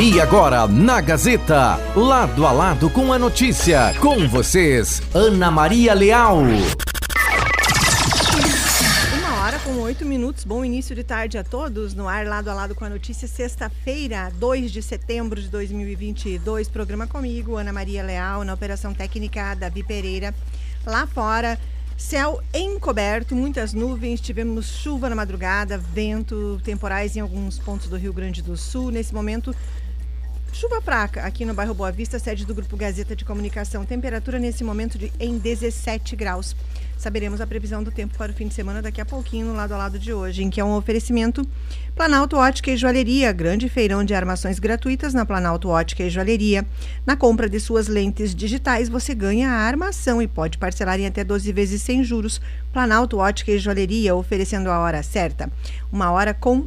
E agora, na Gazeta, lado a lado com a notícia, com vocês, Ana Maria Leal. Uma hora com oito minutos, bom início de tarde a todos, no ar lado a lado com a notícia, sexta-feira, 2 de setembro de 2022, programa comigo, Ana Maria Leal, na Operação Técnica, Davi Pereira, lá fora, Céu encoberto, muitas nuvens, tivemos chuva na madrugada, vento, temporais em alguns pontos do Rio Grande do Sul. Nesse momento, Chuva fraca aqui no bairro Boa Vista, sede do Grupo Gazeta de Comunicação. Temperatura nesse momento de em 17 graus. Saberemos a previsão do tempo para o fim de semana daqui a pouquinho, no lado a lado de hoje, em que é um oferecimento Planalto Ótica e Joalheria, grande feirão de armações gratuitas na Planalto Ótica e Joalheria. Na compra de suas lentes digitais, você ganha a armação e pode parcelar em até 12 vezes sem juros. Planalto Ótica e Joalheria, oferecendo a hora certa. Uma hora com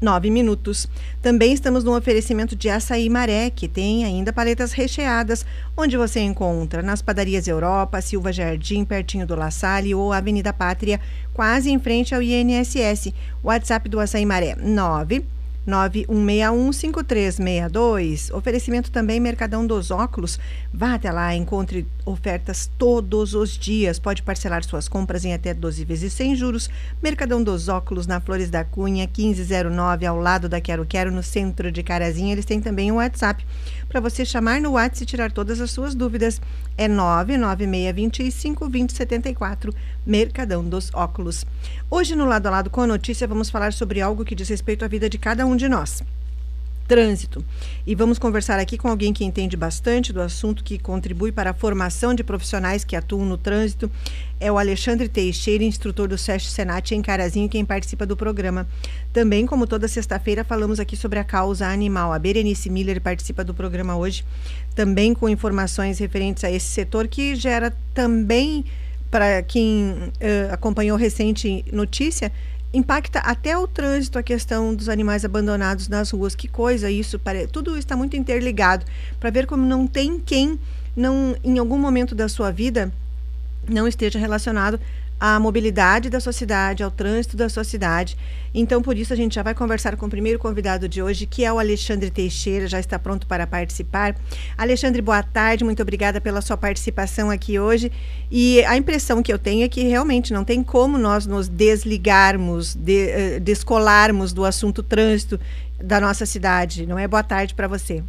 9 minutos. Também estamos no oferecimento de açaí maré, que tem ainda paletas recheadas, onde você encontra nas padarias Europa, Silva Jardim, pertinho do La Salle ou Avenida Pátria, quase em frente ao INSS. WhatsApp do açaí maré 9 91615362. Oferecimento também Mercadão dos Óculos. Vá até lá, encontre ofertas todos os dias. Pode parcelar suas compras em até 12 vezes sem juros. Mercadão dos Óculos na Flores da Cunha, 1509, ao lado da Quero Quero, no centro de Carazinha. Eles têm também um WhatsApp para você chamar no WhatsApp e tirar todas as suas dúvidas. É 99625 2074, Mercadão dos Óculos. Hoje, no lado a lado com a notícia, vamos falar sobre algo que diz respeito à vida de cada um de nós trânsito. E vamos conversar aqui com alguém que entende bastante do assunto, que contribui para a formação de profissionais que atuam no trânsito. É o Alexandre Teixeira, instrutor do SESC Senat em Carazinho, quem participa do programa. Também, como toda sexta-feira, falamos aqui sobre a causa animal. A Berenice Miller participa do programa hoje, também com informações referentes a esse setor que gera também, para quem uh, acompanhou recente notícia, impacta até o trânsito, a questão dos animais abandonados nas ruas. Que coisa isso, pare... tudo está muito interligado para ver como não tem quem não em algum momento da sua vida não esteja relacionado à mobilidade da sua cidade, ao trânsito da sua cidade. Então, por isso, a gente já vai conversar com o primeiro convidado de hoje, que é o Alexandre Teixeira, já está pronto para participar. Alexandre, boa tarde, muito obrigada pela sua participação aqui hoje. E a impressão que eu tenho é que realmente não tem como nós nos desligarmos, de, uh, descolarmos do assunto trânsito da nossa cidade, não é? Boa tarde para você.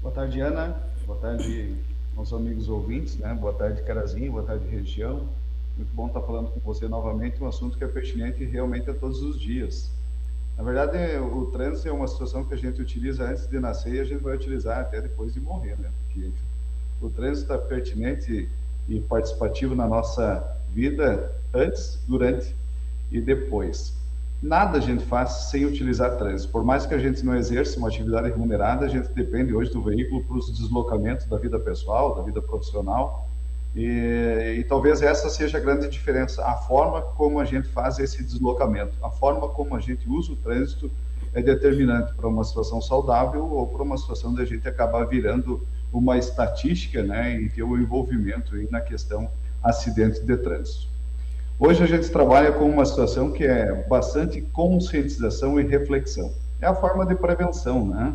Boa tarde, Ana. Boa tarde, nossos amigos ouvintes, né? Boa tarde, Carazinho. Boa tarde, região. Muito bom estar falando com você novamente, um assunto que é pertinente realmente a todos os dias. Na verdade, o trânsito é uma situação que a gente utiliza antes de nascer e a gente vai utilizar até depois de morrer, né? Porque o trânsito está pertinente e participativo na nossa vida antes, durante e depois. Nada a gente faz sem utilizar trânsito. Por mais que a gente não exerça uma atividade remunerada, a gente depende hoje do veículo para os deslocamentos da vida pessoal, da vida profissional e, e, talvez essa seja a grande diferença, a forma como a gente faz esse deslocamento, a forma como a gente usa o trânsito é determinante para uma situação saudável ou para uma situação da gente acabar virando uma estatística, né, e ter o um envolvimento aí na questão acidentes de trânsito. Hoje a gente trabalha com uma situação que é bastante conscientização e reflexão. É a forma de prevenção, né?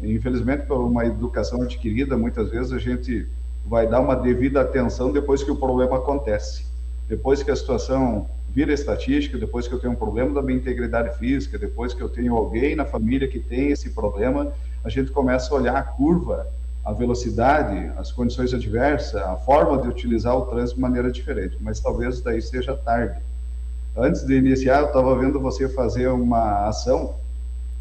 Infelizmente, por uma educação adquirida, muitas vezes a gente vai dar uma devida atenção depois que o problema acontece. Depois que a situação vira estatística, depois que eu tenho um problema da minha integridade física, depois que eu tenho alguém na família que tem esse problema, a gente começa a olhar a curva, a velocidade, as condições adversas, a forma de utilizar o trânsito de maneira diferente. Mas talvez daí seja tarde. Antes de iniciar, eu estava vendo você fazer uma ação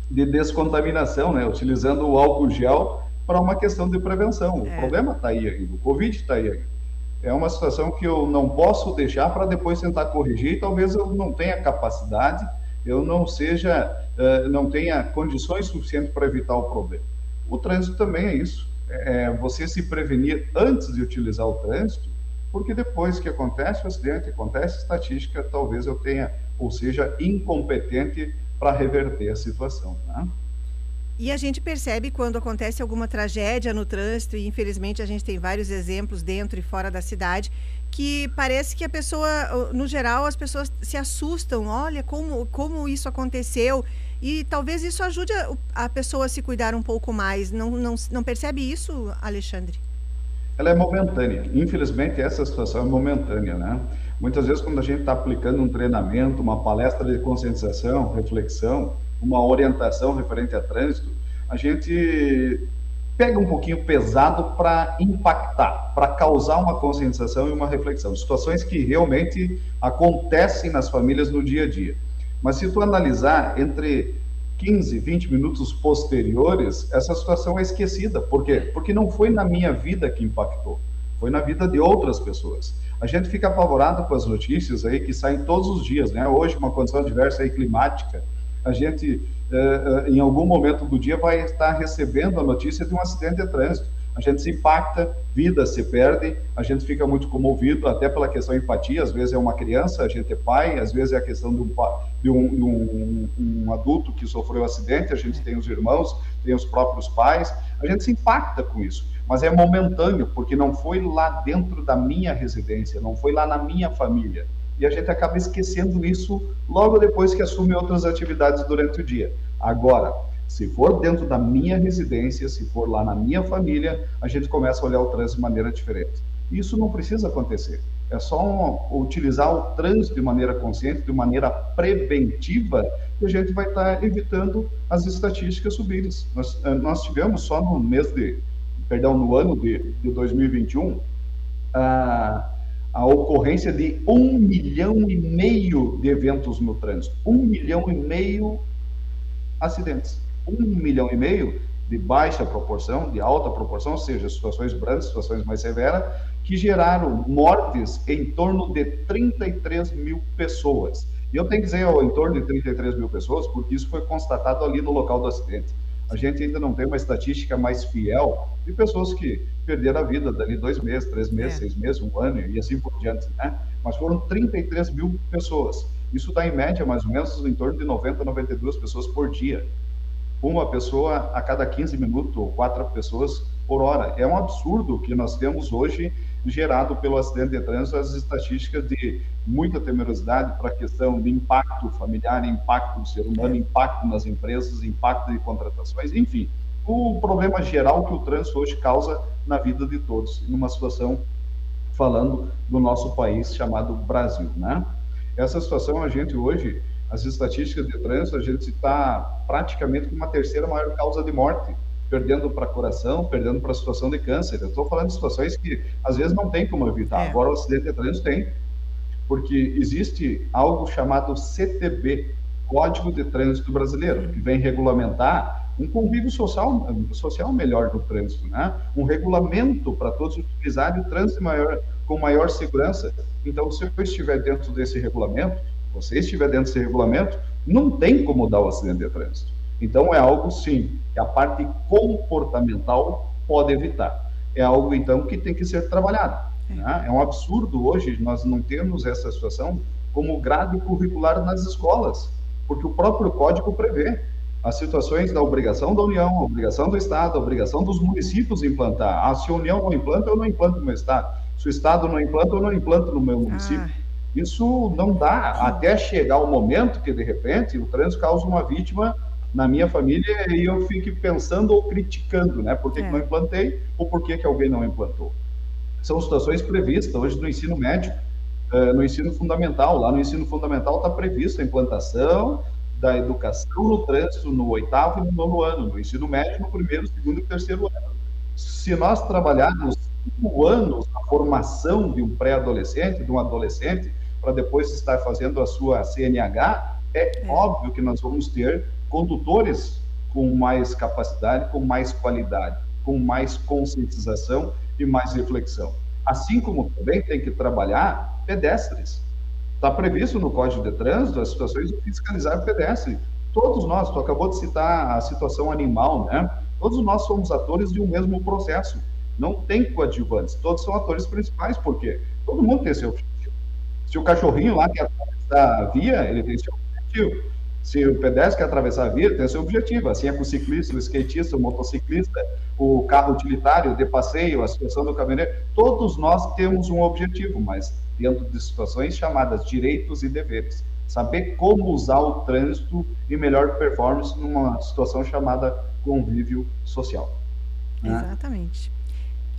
de descontaminação, né? utilizando o álcool gel para uma questão de prevenção. É. O problema está aí ainda, o Covid está aí ainda. É uma situação que eu não posso deixar para depois tentar corrigir, talvez eu não tenha capacidade, eu não seja, uh, não tenha condições suficientes para evitar o problema. O trânsito também é isso. É, é você se prevenir antes de utilizar o trânsito, porque depois que acontece o acidente, acontece a estatística, talvez eu tenha, ou seja, incompetente para reverter a situação. Né? E a gente percebe quando acontece alguma tragédia no trânsito, e infelizmente a gente tem vários exemplos dentro e fora da cidade, que parece que a pessoa, no geral, as pessoas se assustam, olha como, como isso aconteceu. E talvez isso ajude a, a pessoa a se cuidar um pouco mais. Não, não, não percebe isso, Alexandre? Ela é momentânea. Infelizmente, essa situação é momentânea, né? Muitas vezes, quando a gente está aplicando um treinamento, uma palestra de conscientização, reflexão, uma orientação referente a trânsito, a gente pega um pouquinho pesado para impactar, para causar uma conscientização e uma reflexão. Situações que realmente acontecem nas famílias no dia a dia. Mas se tu analisar entre 15, 20 minutos posteriores, essa situação é esquecida. Por quê? Porque não foi na minha vida que impactou, foi na vida de outras pessoas. A gente fica apavorado com as notícias aí que saem todos os dias, né? Hoje, uma condição adversa aí climática, a gente, eh, eh, em algum momento do dia, vai estar recebendo a notícia de um acidente de trânsito. A gente se impacta, vidas se perdem, a gente fica muito comovido, até pela questão de empatia, às vezes é uma criança, a gente é pai, às vezes é a questão de um, de um, de um, um adulto que sofreu um acidente, a gente tem os irmãos, tem os próprios pais, a gente se impacta com isso, mas é momentâneo, porque não foi lá dentro da minha residência, não foi lá na minha família, e a gente acaba esquecendo isso logo depois que assume outras atividades durante o dia. Agora, se for dentro da minha residência, se for lá na minha família, a gente começa a olhar o trânsito de maneira diferente. Isso não precisa acontecer. É só um, utilizar o trânsito de maneira consciente, de maneira preventiva, que a gente vai estar evitando as estatísticas subirem. Nós, eh, nós tivemos só no mês de, perdão, no ano de, de 2021, a, a ocorrência de um milhão e meio de eventos no trânsito. Um milhão e meio acidentes um milhão e meio de baixa proporção, de alta proporção, ou seja, situações brandas, situações mais severas, que geraram mortes em torno de 33 mil pessoas. E eu tenho que dizer em torno de 33 mil pessoas, porque isso foi constatado ali no local do acidente. A gente ainda não tem uma estatística mais fiel de pessoas que perderam a vida dali dois meses, três meses, é. seis meses, um ano e assim por diante, né? Mas foram 33 mil pessoas. Isso dá, em média, mais ou menos, em torno de 90, 92 pessoas por dia uma pessoa a cada 15 minutos, ou quatro pessoas por hora. É um absurdo que nós temos hoje gerado pelo acidente de trânsito, as estatísticas de muita temerosidade para a questão de impacto familiar, impacto do ser humano, impacto nas empresas, impacto de contratações, enfim, o problema geral que o trânsito hoje causa na vida de todos, numa situação falando do nosso país chamado Brasil, né? Essa situação a gente hoje as estatísticas de trânsito, a gente está praticamente com uma terceira maior causa de morte, perdendo para coração, perdendo para a situação de câncer. Eu estou falando de situações que às vezes não tem como evitar. É. Agora o acidente de trânsito tem, porque existe algo chamado CTB, Código de Trânsito Brasileiro, que vem regulamentar um convívio social, social melhor no trânsito, né? Um regulamento para todos utilizarem o trânsito maior, com maior segurança. Então, se eu estiver dentro desse regulamento, você estiver dentro desse regulamento, não tem como dar o acidente de trânsito. Então, é algo, sim, que a parte comportamental pode evitar. É algo, então, que tem que ser trabalhado. É. Né? é um absurdo hoje nós não termos essa situação como grade curricular nas escolas, porque o próprio código prevê as situações da obrigação da União, obrigação do Estado, obrigação dos municípios implantar. Ah, se a União não implanta, eu não implanto no meu Estado. Se o Estado não implanta, eu não implanto no meu município. Ah. Isso não dá até chegar o momento que, de repente, o trânsito causa uma vítima na minha família e eu fique pensando ou criticando, né? Por que, é. que não implantei ou por que, que alguém não implantou. São situações previstas hoje no ensino médio, eh, no ensino fundamental. Lá no ensino fundamental está prevista a implantação da educação no trânsito no oitavo e no nono ano, no ensino médio no primeiro, segundo e terceiro ano. Se nós trabalharmos cinco anos a formação de um pré-adolescente, de um adolescente, para depois estar fazendo a sua CNH, é, é óbvio que nós vamos ter condutores com mais capacidade, com mais qualidade, com mais conscientização e mais reflexão. Assim como também tem que trabalhar pedestres. Está previsto no Código de Trânsito as situações de fiscalizar pedestre. Todos nós, tu acabou de citar a situação animal, né? Todos nós somos atores de um mesmo processo. Não tem coadjuvantes, todos são atores principais, porque todo mundo tem seu se o cachorrinho lá quer atravessar a via, ele tem seu objetivo. Se o pedestre quer atravessar a via, tem seu objetivo. Assim é com o ciclista, o skatista, o motociclista, o carro utilitário de passeio, a situação do caminhoneiro. Todos nós temos um objetivo, mas dentro de situações chamadas direitos e deveres. saber como usar o trânsito e melhor performance numa situação chamada convívio social. Né? Exatamente.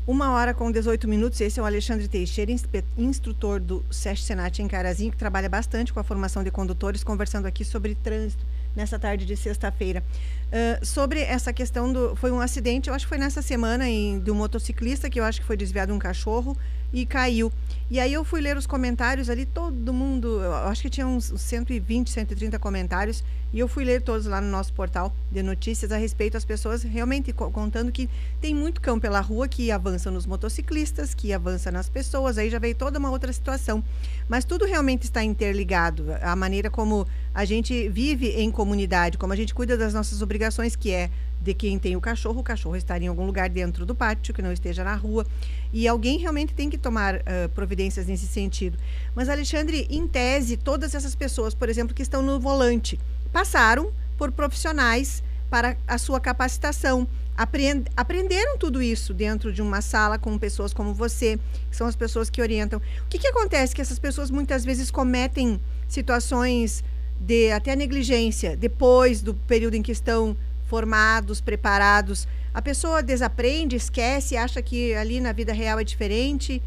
Uma hora com 18 minutos. Esse é o Alexandre Teixeira, instrutor do SESC Senat em Carazinho, que trabalha bastante com a formação de condutores, conversando aqui sobre trânsito nessa tarde de sexta-feira. Uh, sobre essa questão do. Foi um acidente, eu acho que foi nessa semana, em, de um motociclista que eu acho que foi desviado um cachorro e caiu. E aí eu fui ler os comentários ali, todo mundo, acho que tinha uns 120, 130 comentários, e eu fui ler todos lá no nosso portal de notícias a respeito, as pessoas realmente contando que tem muito cão pela rua que avança nos motociclistas, que avança nas pessoas, aí já veio toda uma outra situação. Mas tudo realmente está interligado, a maneira como a gente vive em comunidade, como a gente cuida das nossas obrigações, que é de quem tem o cachorro, o cachorro estar em algum lugar dentro do pátio, que não esteja na rua. E alguém realmente tem que tomar uh, providências nesse sentido. Mas, Alexandre, em tese, todas essas pessoas, por exemplo, que estão no volante, passaram por profissionais para a sua capacitação. Aprend aprenderam tudo isso dentro de uma sala com pessoas como você, que são as pessoas que orientam. O que, que acontece? Que essas pessoas muitas vezes cometem situações de até negligência depois do período em que estão formados, preparados. A pessoa desaprende, esquece, acha que ali na vida real é diferente.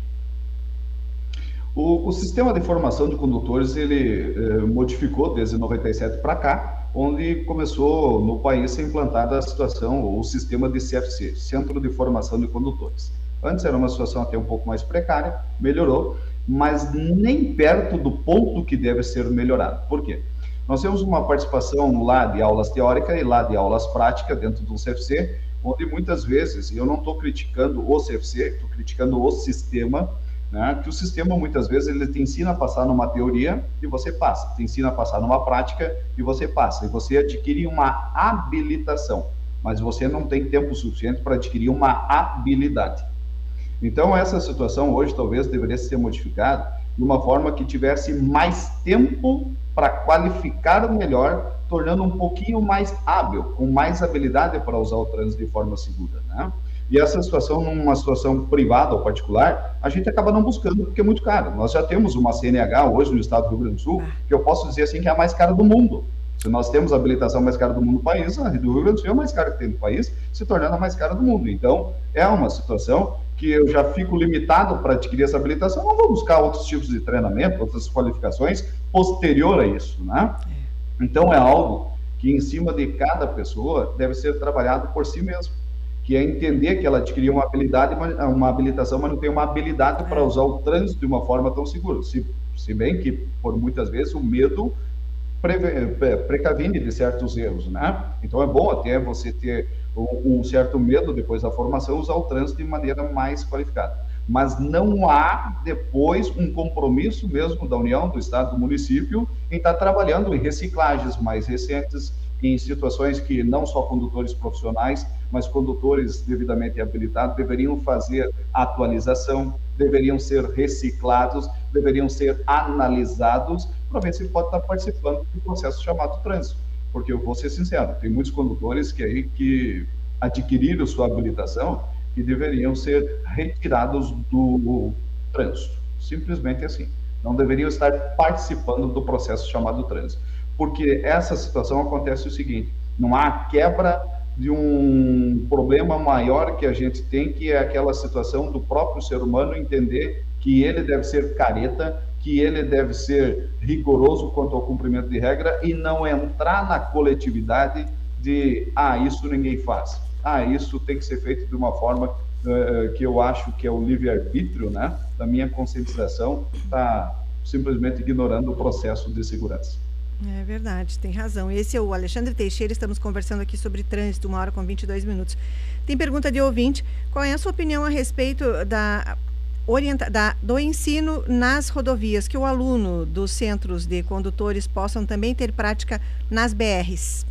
O, o sistema de formação de condutores ele eh, modificou desde 97 para cá, onde começou no país a ser implantada a situação, o sistema de CFC, Centro de Formação de Condutores. Antes era uma situação até um pouco mais precária, melhorou, mas nem perto do ponto que deve ser melhorado. Por quê? Nós temos uma participação lá de aulas teóricas e lá de aulas práticas dentro do CFC, onde muitas vezes, eu não estou criticando o CFC, estou criticando o sistema, né, que o sistema muitas vezes ele te ensina a passar numa teoria e você passa, te ensina a passar numa prática e você passa, e você adquire uma habilitação, mas você não tem tempo suficiente para adquirir uma habilidade. Então, essa situação hoje talvez deveria ser modificada de uma forma que tivesse mais tempo para qualificar melhor, tornando um pouquinho mais hábil, com mais habilidade para usar o trânsito de forma segura, né? E essa situação, numa situação privada ou particular, a gente acaba não buscando porque é muito caro. Nós já temos uma CNH hoje no estado do Rio Grande do Sul, que eu posso dizer assim que é a mais cara do mundo. Se nós temos a habilitação mais cara do mundo no país, a do Rio Grande do Sul é a mais cara que tem no país, se tornando a mais cara do mundo. Então, é uma situação que eu já fico limitado para adquirir essa habilitação, não vou buscar outros tipos de treinamento, outras qualificações posterior a isso, né? É. Então é algo que em cima de cada pessoa deve ser trabalhado por si mesmo, que é entender que ela adquiriu uma habilidade, uma habilitação, mas não tem uma habilidade para é. usar o trânsito de uma forma tão segura. Se, se bem que por muitas vezes o medo precavine de certos erros, né? Então é bom até você ter um certo medo depois da formação, usar o trânsito de maneira mais qualificada. Mas não há depois um compromisso mesmo da União, do Estado, do município em estar trabalhando em reciclagens mais recentes, em situações que não só condutores profissionais, mas condutores devidamente habilitados deveriam fazer atualização, deveriam ser reciclados, deveriam ser analisados para ver se pode estar participando do processo chamado trânsito porque eu vou ser sincero, tem muitos condutores que aí que adquiriram sua habilitação e deveriam ser retirados do trânsito, simplesmente assim. Não deveriam estar participando do processo chamado trânsito, porque essa situação acontece o seguinte: não há quebra de um problema maior que a gente tem, que é aquela situação do próprio ser humano entender que ele deve ser careta que ele deve ser rigoroso quanto ao cumprimento de regra e não entrar na coletividade de, ah, isso ninguém faz. Ah, isso tem que ser feito de uma forma uh, que eu acho que é o livre-arbítrio, né, da minha conscientização, está simplesmente ignorando o processo de segurança. É verdade, tem razão. Esse é o Alexandre Teixeira, estamos conversando aqui sobre trânsito, uma hora com 22 minutos. Tem pergunta de ouvinte, qual é a sua opinião a respeito da orienta da, do ensino nas rodovias, que o aluno dos centros de condutores possam também ter prática nas BRs?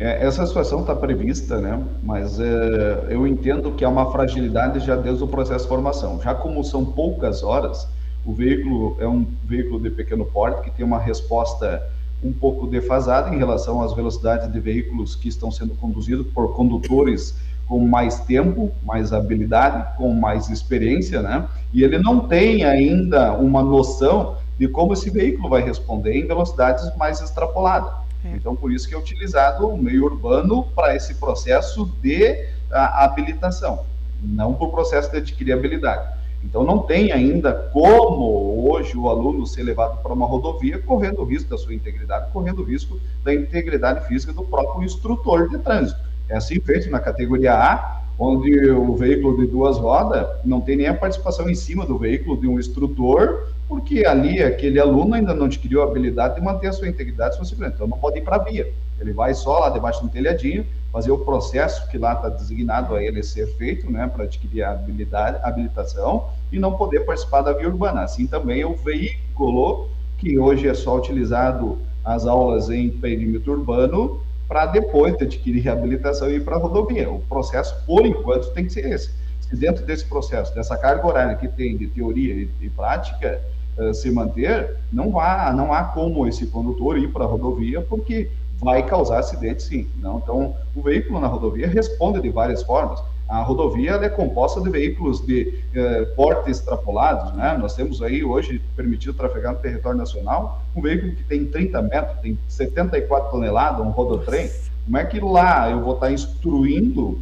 É, essa situação está prevista, né? mas é, eu entendo que há uma fragilidade já desde o processo de formação. Já como são poucas horas, o veículo é um veículo de pequeno porte que tem uma resposta um pouco defasada em relação às velocidades de veículos que estão sendo conduzidos por condutores com mais tempo, mais habilidade, com mais experiência, né? E ele não tem ainda uma noção de como esse veículo vai responder em velocidades mais extrapoladas. É. Então, por isso que é utilizado o meio urbano para esse processo de a, habilitação, não para o processo de adquirir habilidade. Então, não tem ainda como hoje o aluno ser levado para uma rodovia correndo o risco da sua integridade, correndo o risco da integridade física do próprio instrutor de trânsito. É assim feito na categoria A, onde o veículo de duas rodas não tem nem a participação em cima do veículo de um instrutor, porque ali aquele aluno ainda não adquiriu a habilidade de manter a sua integridade sua então não pode ir para a via. Ele vai só lá debaixo do telhadinho, fazer o processo que lá está designado a ele ser feito, né, para adquirir a habilidade, habilitação e não poder participar da via urbana. Assim também é o veículo que hoje é só utilizado as aulas em perímetro urbano para depois de adquirir reabilitação e ir para a rodovia. O processo, por enquanto, tem que ser esse. Se dentro desse processo, dessa carga horária que tem de teoria e, e prática, uh, se manter, não há, não há como esse condutor ir para a rodovia, porque vai causar acidente sim. Não? Então, o veículo na rodovia responde de várias formas. A rodovia é composta de veículos de eh, porte extrapolados, né? Nós temos aí hoje permitido trafegar no território nacional um veículo que tem 30 metros, tem 74 toneladas, um rodotrem. Como é que lá eu vou estar instruindo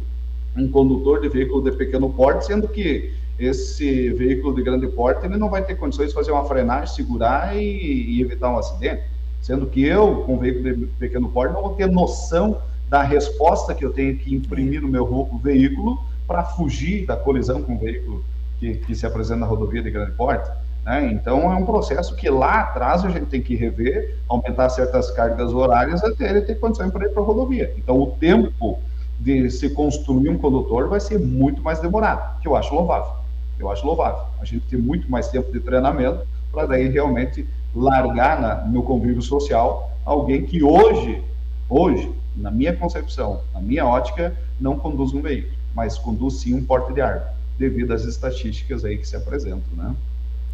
um condutor de veículo de pequeno porte, sendo que esse veículo de grande porte ele não vai ter condições de fazer uma frenagem, segurar e, e evitar um acidente? Sendo que eu, com veículo de pequeno porte, não vou ter noção da resposta que eu tenho que imprimir no meu veículo para fugir da colisão com o veículo que, que se apresenta na rodovia de grande porte. Né? Então, é um processo que lá atrás a gente tem que rever, aumentar certas cargas horárias até ele ter condição para ir para a rodovia. Então, o tempo de se construir um condutor vai ser muito mais demorado, que eu acho louvável. Eu acho louvável. A gente tem muito mais tempo de treinamento para daí realmente largar na, no convívio social alguém que hoje, hoje, na minha concepção, na minha ótica, não conduz um veículo, mas conduz sim um porte de arma, devido às estatísticas aí que se apresentam, né?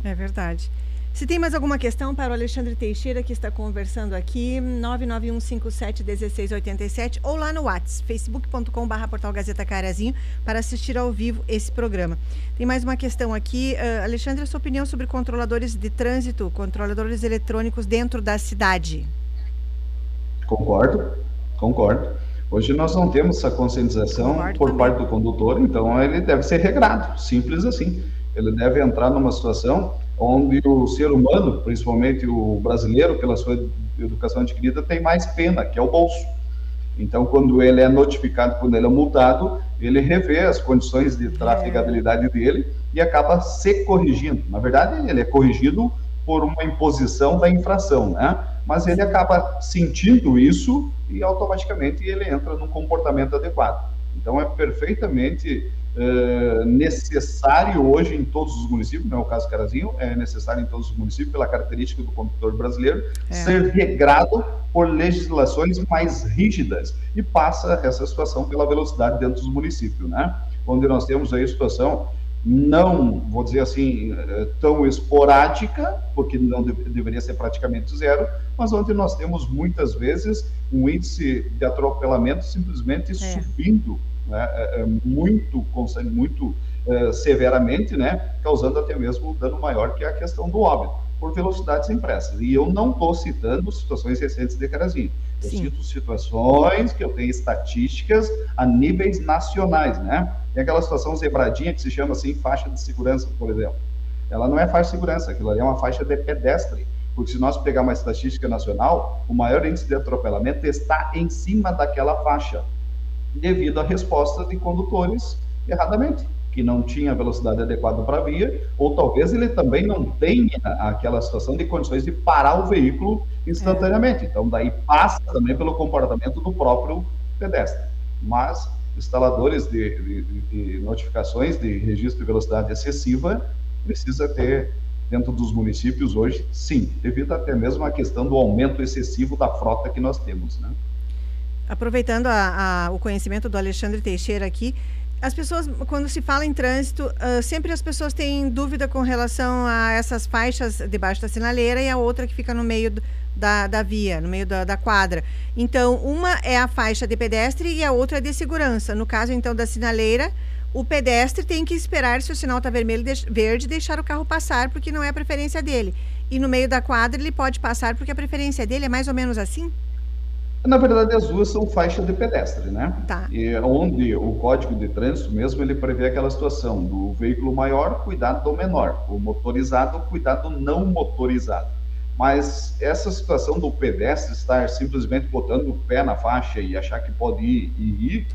É verdade. Se tem mais alguma questão para o Alexandre Teixeira, que está conversando aqui, 991571687, ou lá no WhatsApp, facebook.com.br portal Gazeta Carazinho, para assistir ao vivo esse programa. Tem mais uma questão aqui. Uh, Alexandre, a sua opinião sobre controladores de trânsito, controladores eletrônicos dentro da cidade? Concordo. Concordo. Hoje nós não temos essa conscientização Concordo por também. parte do condutor, então ele deve ser regrado, simples assim. Ele deve entrar numa situação onde o ser humano, principalmente o brasileiro, pela sua educação adquirida, tem mais pena, que é o bolso. Então, quando ele é notificado, quando ele é multado, ele revê as condições de trafegabilidade é. dele e acaba se corrigindo. Na verdade, ele é corrigido por uma imposição da infração, né? Mas ele acaba sentindo isso e automaticamente ele entra num comportamento adequado. Então é perfeitamente uh, necessário hoje em todos os municípios, não é o caso Carazinho, é necessário em todos os municípios, pela característica do condutor brasileiro, é. ser regrado por legislações mais rígidas e passa essa situação pela velocidade dentro dos municípios, né? Onde nós temos aí a situação não, vou dizer assim, eh, tão esporádica, porque não deveria ser praticamente zero, mas onde nós temos muitas vezes um índice de atropelamento simplesmente é. subindo né, é, é muito, muito severamente, né, causando até mesmo dano maior, que a questão do óbito, por velocidades impressas. E eu não estou citando situações recentes de Carazinho. Eu Sim. cito situações que eu tenho estatísticas a níveis nacionais, né? Tem aquela situação zebradinha que se chama assim faixa de segurança, por exemplo. Ela não é faixa de segurança, aquilo ali é uma faixa de pedestre. Porque se nós pegar uma estatística nacional, o maior índice de atropelamento está em cima daquela faixa, devido à resposta de condutores erradamente, que não tinha velocidade adequada para a via, ou talvez ele também não tenha aquela situação de condições de parar o veículo instantaneamente. Então, daí passa também pelo comportamento do próprio pedestre. Mas instaladores de, de, de, notificações de registro de velocidade excessiva precisa ter dentro dos municípios hoje, sim, devido até mesmo à questão do aumento excessivo da frota que nós temos, né? Aproveitando a, a, o conhecimento do Alexandre Teixeira aqui, as pessoas, quando se fala em trânsito, uh, sempre as pessoas têm dúvida com relação a essas faixas debaixo da sinaleira e a outra que fica no meio da, da via, no meio da, da, quadra. Então, uma é a faixa de pedestre e a outra é de segurança. No caso, então, da sinaleira, o pedestre tem que esperar se o sinal está vermelho, de, verde, deixar o carro passar, porque não é a preferência dele. e no meio da quadra ele pode passar porque a preferência dele é mais ou menos assim? Na verdade, as duas são faixa de pedestre, né? Tá. E onde o código de trânsito mesmo ele prevê aquela situação do veículo maior, cuidado do menor, o motorizado, cuidado não motorizado. Mas essa situação do pedestre estar simplesmente botando o pé na faixa e achar que pode ir e ir,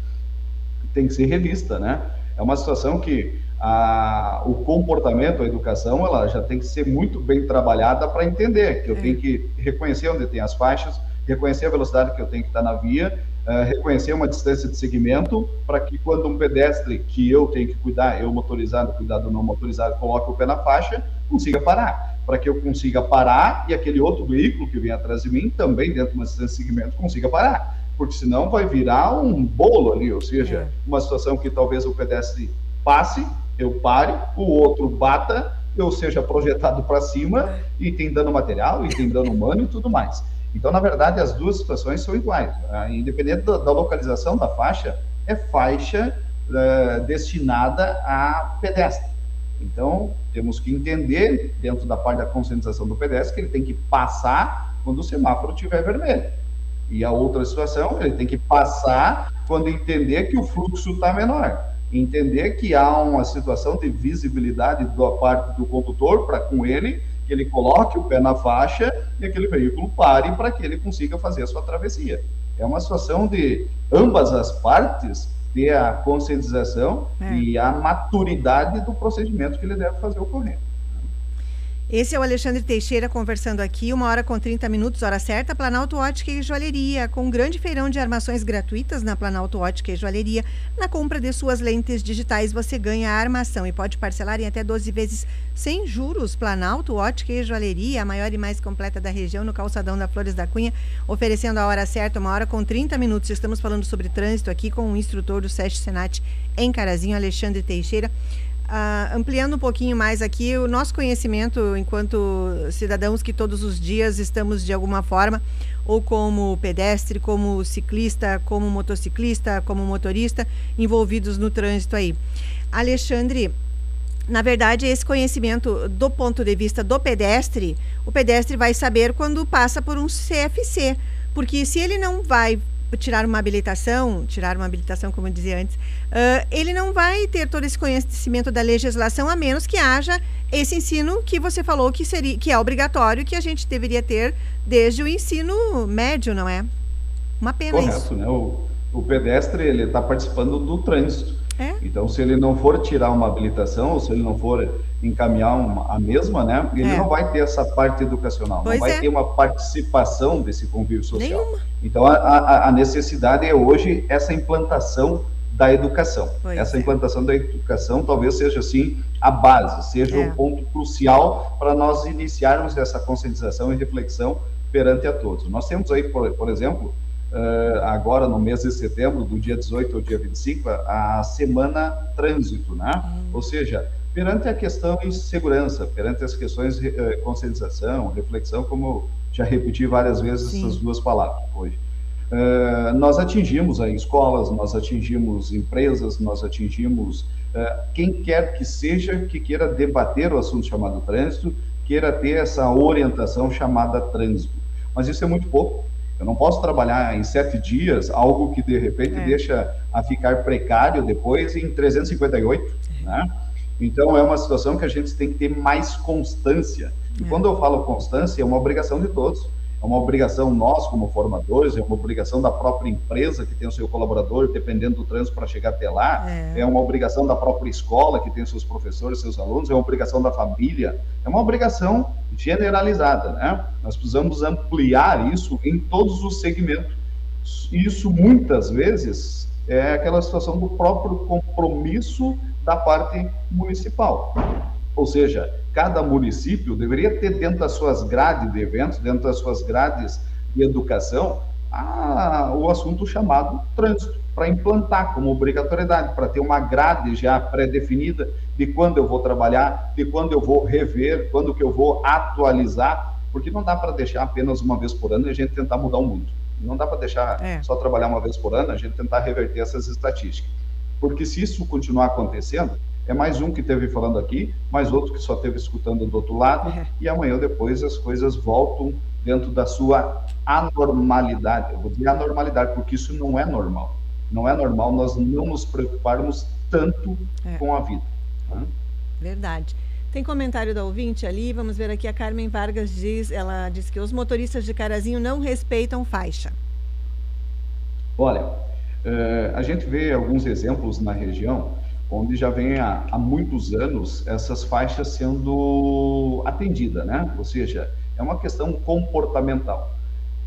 tem que ser revista, né? É uma situação que a, o comportamento, a educação, ela já tem que ser muito bem trabalhada para entender que eu é. tenho que reconhecer onde tem as faixas, reconhecer a velocidade que eu tenho que estar na via, uh, reconhecer uma distância de segmento, para que quando um pedestre que eu tenho que cuidar, eu motorizado, cuidado não motorizado, coloque o pé na faixa, consiga parar. Para que eu consiga parar e aquele outro veículo que vem atrás de mim, também dentro de uma distância de segmento, consiga parar. Porque senão vai virar um bolo ali, ou seja, é. uma situação que talvez o pedestre passe, eu pare, o outro bata, eu seja projetado para cima é. e tem dano material, e tem dano humano e tudo mais. Então, na verdade, as duas situações são iguais. Né? Independente da, da, localização da faixa, é faixa é, destinada a pedestre. Então, temos que entender, dentro da parte da conscientização do pedestre, que ele tem que passar quando o semáforo estiver vermelho. E a outra situação, ele tem que passar quando entender que o fluxo está menor. Entender que há uma situação de visibilidade da parte do condutor para com ele que ele coloque o pé na faixa e aquele veículo pare para que ele consiga fazer a sua travessia. É uma situação de ambas as partes ter a conscientização é. e a maturidade do procedimento que ele deve fazer ocorrer. Esse é o Alexandre Teixeira conversando aqui, uma hora com 30 minutos, hora certa, Planalto Ótica e Joalheria, com um grande feirão de armações gratuitas na Planalto Ótica e Joalheria. Na compra de suas lentes digitais, você ganha a armação e pode parcelar em até 12 vezes sem juros. Planalto Ótica e Joalheria, a maior e mais completa da região, no calçadão da Flores da Cunha, oferecendo a hora certa, uma hora com 30 minutos. Estamos falando sobre trânsito aqui com o instrutor do SESC Senat em Carazinho, Alexandre Teixeira. Uh, ampliando um pouquinho mais aqui, o nosso conhecimento enquanto cidadãos que todos os dias estamos de alguma forma, ou como pedestre, como ciclista, como motociclista, como motorista, envolvidos no trânsito aí. Alexandre, na verdade, esse conhecimento do ponto de vista do pedestre, o pedestre vai saber quando passa por um CFC, porque se ele não vai tirar uma habilitação, tirar uma habilitação, como eu dizia antes, uh, ele não vai ter todo esse conhecimento da legislação, a menos que haja esse ensino que você falou que, seria, que é obrigatório, que a gente deveria ter desde o ensino médio, não é? Uma pena Correto, isso. Né? O, o pedestre ele está participando do trânsito. É? Então, se ele não for tirar uma habilitação, ou se ele não for encaminhar uma, a mesma, né, ele é. não vai ter essa parte educacional, pois não vai é. ter uma participação desse convívio social. Nenhuma. Então, a, a, a, necessidade é hoje essa implantação da educação. Pois essa é. implantação da educação talvez seja, assim, a base, seja o um é. ponto crucial para nós iniciarmos essa conscientização e reflexão perante a todos. Nós temos aí, por, por exemplo, agora no mês de setembro, do dia 18 ao dia 25, a, Semana Trânsito, né? Uhum. Ou seja, perante a questão de segurança, perante as questões de uh, conscientização, reflexão, como já repeti várias vezes Sim. essas duas palavras hoje. Uh, nós atingimos aí escolas, nós atingimos empresas, nós atingimos uh, quem quer que seja que queira debater o assunto chamado trânsito, queira ter essa orientação chamada trânsito. Mas isso é muito pouco. Eu não posso trabalhar em sete dias algo que de repente é. deixa a ficar precário depois em 358, é. né? Então é uma situação que a gente tem que ter mais constância. E é. quando eu falo constância, é uma obrigação de todos. É uma obrigação nós como formadores, é uma obrigação da própria empresa que tem o seu colaborador dependendo do trânsito para chegar até lá, é. é uma obrigação da própria escola que tem seus professores, seus alunos, é uma obrigação da família, é uma obrigação generalizada, né? Nós precisamos ampliar isso em todos os segmentos. Isso muitas vezes é aquela situação do próprio compromisso da parte municipal. Ou seja, cada município deveria ter dentro das suas grades de eventos, dentro das suas grades de educação, a, o assunto chamado trânsito, para implantar como obrigatoriedade, para ter uma grade já pré-definida de quando eu vou trabalhar, de quando eu vou rever, quando que eu vou atualizar, porque não dá para deixar apenas uma vez por ano e a gente tentar mudar o mundo. Não dá para deixar é. só trabalhar uma vez por ano, a gente tentar reverter essas estatísticas. Porque se isso continuar acontecendo, é mais um que teve falando aqui, mais outro que só teve escutando do outro lado, é. e amanhã depois as coisas voltam dentro da sua anormalidade. Eu vou dizer anormalidade, porque isso não é normal. Não é normal nós não nos preocuparmos tanto é. com a vida. Né? Verdade. Tem comentário da ouvinte ali, vamos ver aqui, a Carmen Vargas diz, ela diz que os motoristas de Carazinho não respeitam faixa. Olha, eh, a gente vê alguns exemplos na região onde já vem há, há muitos anos essas faixas sendo atendidas, né? Ou seja, é uma questão comportamental.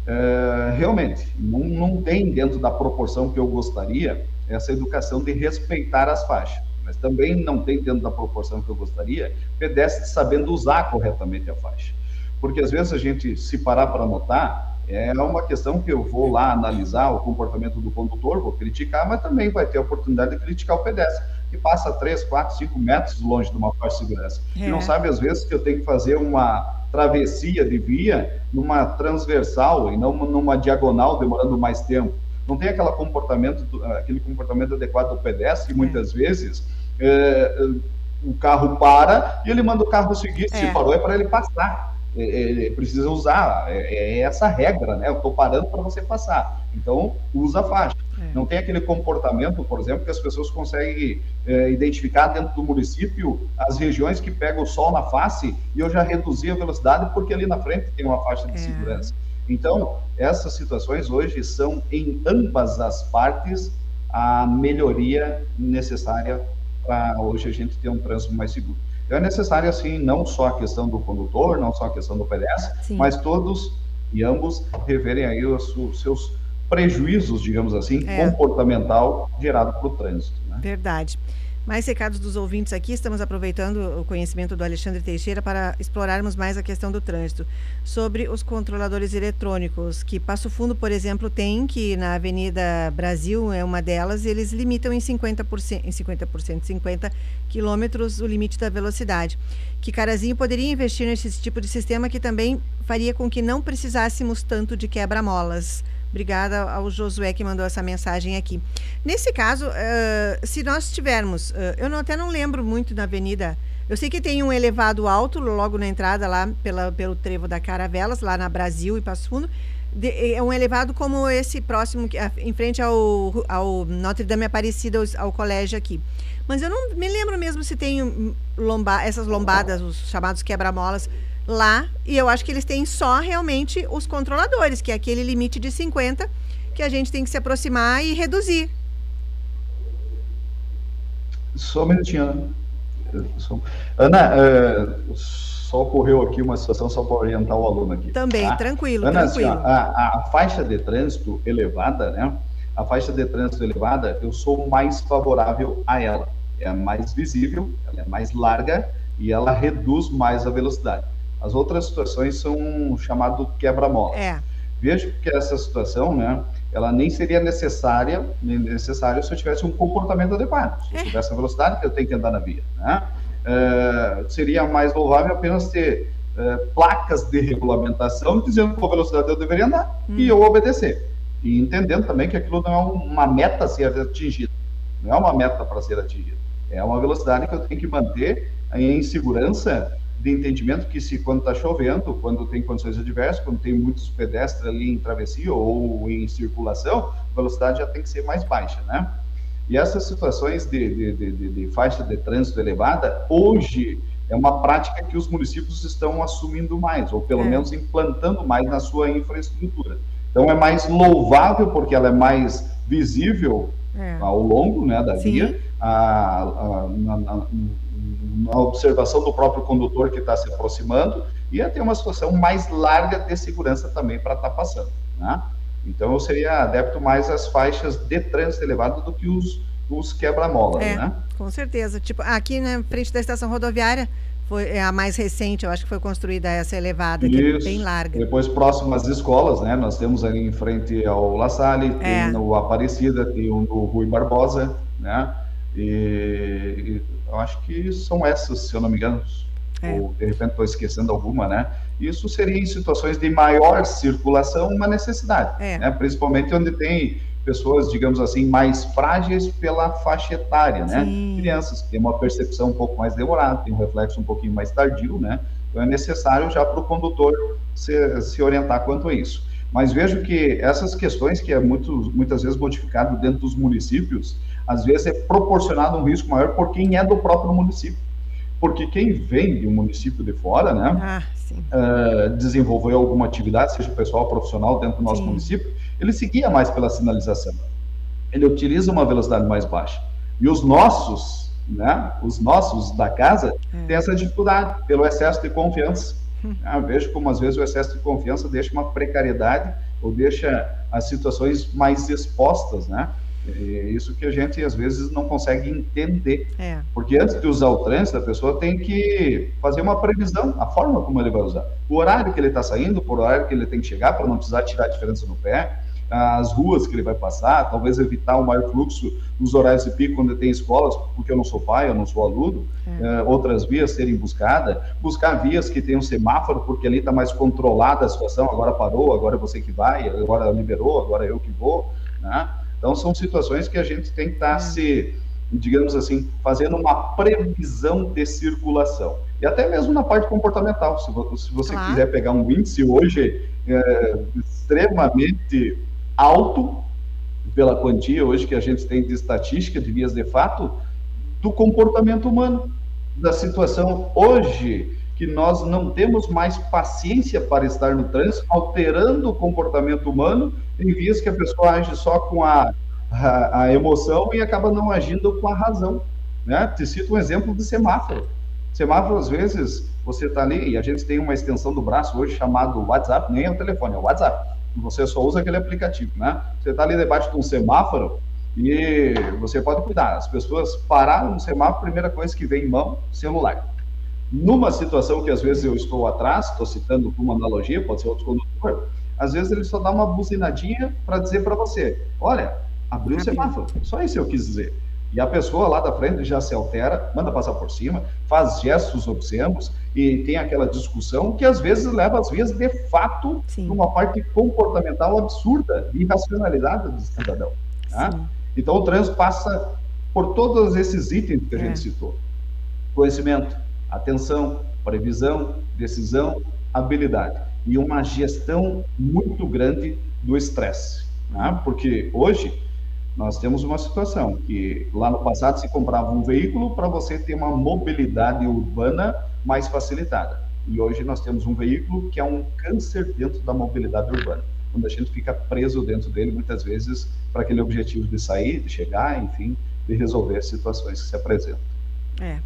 É, realmente, não, não tem dentro da proporção que eu gostaria essa educação de respeitar as faixas, mas também não tem dentro da proporção que eu gostaria pedestres sabendo usar corretamente a faixa. Porque às vezes a gente, se parar para notar, é uma questão que eu vou lá analisar o comportamento do condutor, vou criticar, mas também vai ter a oportunidade de criticar o pedestre que passa 3, 4, 5 metros longe de uma faixa de segurança. É. E não sabe, às vezes, que eu tenho que fazer uma travessia de via numa transversal e não numa diagonal, demorando mais tempo. Não tem aquele comportamento, aquele comportamento adequado do pedestre, é. muitas vezes. É, o carro para e ele manda o carro seguir, se é. parou é para ele passar. Ele precisa usar, é, é essa regra, né? Eu estou parando para você passar. Então, usa a faixa. É. Não tem aquele comportamento, por exemplo, que as pessoas conseguem é, identificar dentro do município as regiões que pegam o sol na face e eu já reduzi a velocidade porque ali na frente tem uma faixa de é. segurança. Então, essas situações hoje são em ambas as partes a melhoria necessária para hoje a gente ter um trânsito mais seguro. Então, é necessário, assim, não só a questão do condutor, não só a questão do pedestre, mas todos e ambos reverem aí os seus prejuízos, digamos assim, é. comportamental gerado pelo trânsito. Né? Verdade. Mais recados dos ouvintes aqui. Estamos aproveitando o conhecimento do Alexandre Teixeira para explorarmos mais a questão do trânsito. Sobre os controladores eletrônicos, que Passo Fundo, por exemplo, tem, que na Avenida Brasil é uma delas, eles limitam em 50%, em 50%, 50 quilômetros o limite da velocidade. Que Carazinho poderia investir nesse tipo de sistema que também faria com que não precisássemos tanto de quebra-molas. Obrigada ao Josué que mandou essa mensagem aqui. Nesse caso, uh, se nós tivermos, uh, eu não, até não lembro muito da avenida. Eu sei que tem um elevado alto logo na entrada lá pela, pelo trevo da Caravelas, lá na Brasil e Passo Fundo. De, é um elevado como esse próximo, em frente ao, ao Notre Dame Aparecida, ao, colégio aqui. Mas eu não me lembro mesmo se tem lomba, essas lombadas, os chamados quebra-molas, lá e eu acho que eles têm só realmente os controladores, que é aquele limite de 50 que a gente tem que se aproximar e reduzir. Só um minutinho, Ana. Ana, é, só ocorreu aqui uma situação só para orientar o aluno aqui. Também, tá? tranquilo, Ana, tranquilo. Assim, a, a, faixa de trânsito elevada, né? A faixa de trânsito elevada, eu sou mais favorável a ela. É mais visível, ela é mais larga e ela reduz mais a velocidade. As outras situações são chamado quebra-mola. É. Vejo que essa situação, né, ela nem seria necessária, nem necessária se eu tivesse um comportamento adequado. Se eu é. tivesse a velocidade que eu tenho que andar na via, né? Uh, seria mais louvável apenas ter uh, placas de regulamentação dizendo qual velocidade eu deveria andar hum. e eu obedecer. E entendendo também que aquilo não é uma meta a ser atingida. Não é uma meta para ser atingida. É uma velocidade que eu tenho que manter em segurança de entendimento que se quando está chovendo, quando tem condições adversas, quando tem muitos pedestres ali em travessia ou em circulação, a velocidade já tem que ser mais baixa, né? E essas situações de, de, de, de faixa de trânsito elevada, hoje é uma prática que os municípios estão assumindo mais, ou pelo é. menos implantando mais na sua infraestrutura. Então é mais louvável porque ela é mais visível é. ao longo né, da Sim. via, a, a, na observação do próprio condutor que está se aproximando, e ter uma situação mais larga de segurança também para estar tá passando. Né? Então, eu seria adepto mais às faixas de trânsito elevado do que os, os quebra-molas, é, né? Com certeza. Tipo, aqui na frente da estação rodoviária, foi é a mais recente, eu acho que foi construída essa elevada, que é bem larga. Depois, próximo às escolas, né? Nós temos ali em frente ao La Salle, é. tem o Aparecida, tem o Rui Barbosa, né? E, eu acho que são essas, se eu não me engano, é. ou de repente estou esquecendo alguma, né? Isso seria em situações de maior circulação uma necessidade, é. né? principalmente onde tem pessoas, digamos assim, mais frágeis pela faixa etária, né? Sim. Crianças que têm uma percepção um pouco mais demorada, tem um reflexo um pouquinho mais tardio, né? Então é necessário já para o condutor se, se orientar quanto a isso. Mas vejo que essas questões que é muito, muitas vezes modificado dentro dos municípios, às vezes é proporcionado um risco maior por quem é do próprio município. Porque quem vem de um município de fora, né, ah, uh, desenvolveu alguma atividade, seja pessoal profissional dentro do nosso sim. município, ele seguia mais pela sinalização. Ele utiliza uma velocidade mais baixa. E os nossos, né, os nossos da casa, é. têm essa dificuldade pelo excesso de confiança. Hum. Eu vejo como às vezes o excesso de confiança deixa uma precariedade ou deixa as situações mais expostas, né? É isso que a gente às vezes não consegue entender. É. Porque antes de usar o trânsito, a pessoa tem que fazer uma previsão, a forma como ele vai usar. O horário que ele está saindo, por horário que ele tem que chegar, para não precisar tirar a diferença no pé, as ruas que ele vai passar, talvez evitar o maior fluxo nos horários de pico quando tem escolas, porque eu não sou pai, eu não sou aluno, é. uh, outras vias serem buscadas, buscar vias que tenham semáforo, porque ali está mais controlada a situação, agora parou, agora é você que vai, agora liberou, agora é eu que vou, né? Então, são situações que a gente tem que estar tá é. se, digamos assim, fazendo uma previsão de circulação. E até mesmo na parte comportamental. Se, se você claro. quiser pegar um índice hoje é, extremamente alto, pela quantia hoje que a gente tem de estatística de vias de fato, do comportamento humano, da situação hoje que nós não temos mais paciência para estar no trânsito, alterando o comportamento humano em vias que a pessoa age só com a, a, a emoção e acaba não agindo com a razão. Né? Te cito um exemplo de semáforo. Semáforo, às vezes, você está ali e a gente tem uma extensão do braço hoje chamado WhatsApp, nem é o telefone, é o WhatsApp. Você só usa aquele aplicativo, né? Você está ali debaixo de um semáforo e você pode cuidar. As pessoas pararam no semáforo, primeira coisa que vem em mão, celular. Numa situação que às vezes eu estou atrás, estou citando uma analogia, pode ser outro condutor, às vezes ele só dá uma buzinadinha para dizer para você: olha, abriu o semáforo. Só isso eu quis dizer. E a pessoa lá da frente já se altera, manda passar por cima, faz gestos obscenos e tem aquela discussão que às vezes leva as vias de fato numa parte comportamental absurda de irracionalidade do cidadão. Tá? Então o trânsito passa por todos esses itens que a gente é. citou: conhecimento, atenção, previsão, decisão, habilidade e uma gestão muito grande do estresse. Né? Porque hoje nós temos uma situação que lá no passado se comprava um veículo para você ter uma mobilidade urbana mais facilitada. E hoje nós temos um veículo que é um câncer dentro da mobilidade urbana, quando a gente fica preso dentro dele muitas vezes para aquele objetivo de sair, de chegar, enfim, de resolver as situações que se apresentam. É.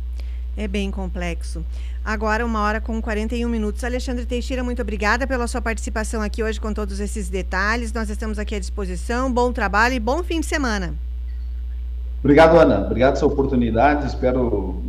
É bem complexo. Agora, uma hora com 41 minutos. Alexandre Teixeira, muito obrigada pela sua participação aqui hoje com todos esses detalhes. Nós estamos aqui à disposição. Bom trabalho e bom fim de semana. Obrigado, Ana. Obrigado pela oportunidade. Espero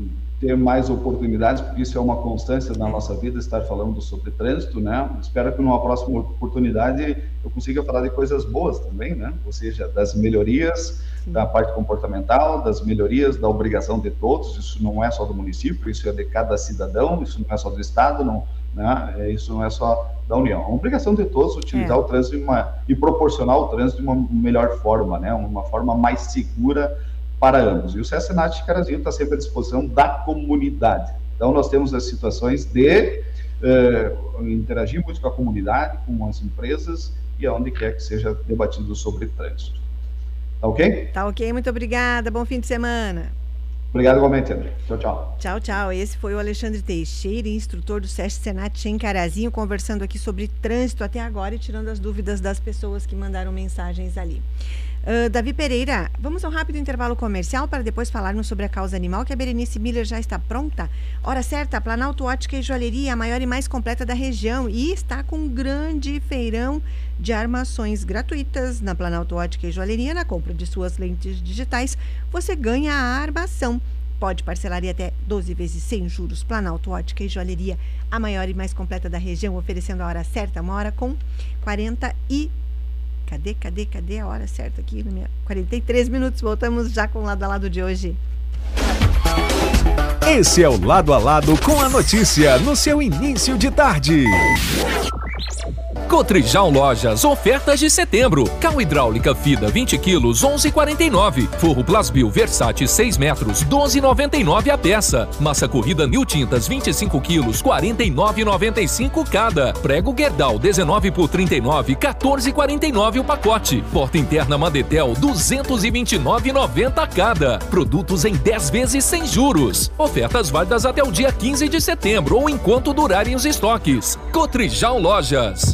ter mais oportunidades, porque isso é uma constância na nossa vida, estar falando sobre trânsito, né? Espero que numa próxima oportunidade eu consiga falar de coisas boas também, né? Ou seja, das melhorias da parte comportamental, das melhorias da obrigação de todos, isso não é só do município, isso é de cada cidadão, isso não é só do Estado, não, né? É, isso não é só da União. É uma obrigação de todos utilizar é. o trânsito uma, e proporcionar o trânsito de uma melhor forma, né? uma forma mais segura para ambos. E o CSNAT de Carazinho está sempre à disposição da comunidade. Então, nós temos as situações de eh, interagir muito com a comunidade, com as empresas e aonde quer que seja debatido sobre trânsito. Tá ok? Tá ok, muito obrigada. Bom fim de semana. Obrigado igualmente, André. Tchau, tchau. Tchau, tchau. Esse foi o Alexandre Teixeira, instrutor do SESC Senat em Carazinho, conversando aqui sobre trânsito até agora e tirando as dúvidas das pessoas que mandaram mensagens ali. Uh, Davi Pereira, vamos a um rápido intervalo comercial para depois falarmos sobre a causa animal, que a Berenice Miller já está pronta. Hora certa, Planalto Ótica e Joalheria, a maior e mais completa da região, e está com um grande feirão de armações gratuitas na Planalto Ótica e Joalheria. Na compra de suas lentes digitais, você ganha a armação. Pode parcelar em até 12 vezes sem juros. Planalto Ótica e Joalheria, a maior e mais completa da região, oferecendo a hora certa, uma hora com 40 e Cadê, cadê, cadê a hora certa aqui? 43 minutos. Voltamos já com o lado a lado de hoje. Esse é o lado a lado com a notícia no seu início de tarde. Cotrijal Lojas, ofertas de setembro. Cal hidráulica Fida 20 quilos, 11,49. Forro Plasbil Versace 6 metros, 12,99 a peça. Massa corrida Mil Tintas 25 quilos, 49,95 cada. Prego Guerdal 19 por 39, 14,49 o pacote. Porta interna Madetel 229,90 cada. Produtos em 10 vezes sem juros. Ofertas válidas até o dia 15 de setembro ou enquanto durarem os estoques. Cotrijal Lojas.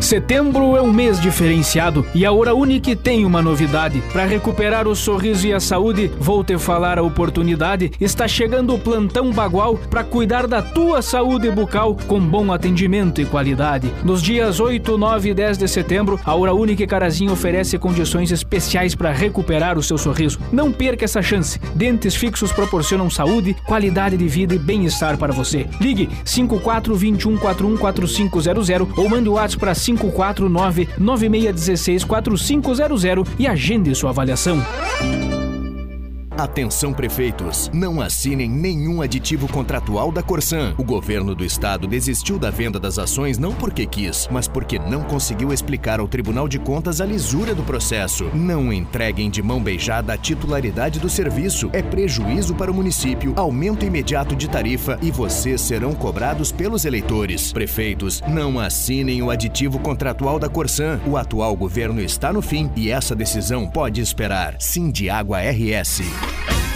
Setembro é um mês diferenciado e a Hora Unique tem uma novidade. Para recuperar o sorriso e a saúde, vou te falar a oportunidade. Está chegando o Plantão Bagual para cuidar da tua saúde bucal com bom atendimento e qualidade. Nos dias 8, 9 e 10 de setembro, a Hora Unique Carazinho oferece condições especiais para recuperar o seu sorriso. Não perca essa chance. Dentes fixos proporcionam saúde, qualidade de vida e bem-estar para você. Ligue 5421414500 ou mande o WhatsApp para 549 9616 4500 e agende sua avaliação. Atenção prefeitos, não assinem nenhum aditivo contratual da Corsan. O governo do estado desistiu da venda das ações não porque quis, mas porque não conseguiu explicar ao Tribunal de Contas a lisura do processo. Não entreguem de mão beijada a titularidade do serviço. É prejuízo para o município, aumento imediato de tarifa e vocês serão cobrados pelos eleitores. Prefeitos, não assinem o aditivo contratual da Corsan. O atual governo está no fim e essa decisão pode esperar. Sim de Água RS.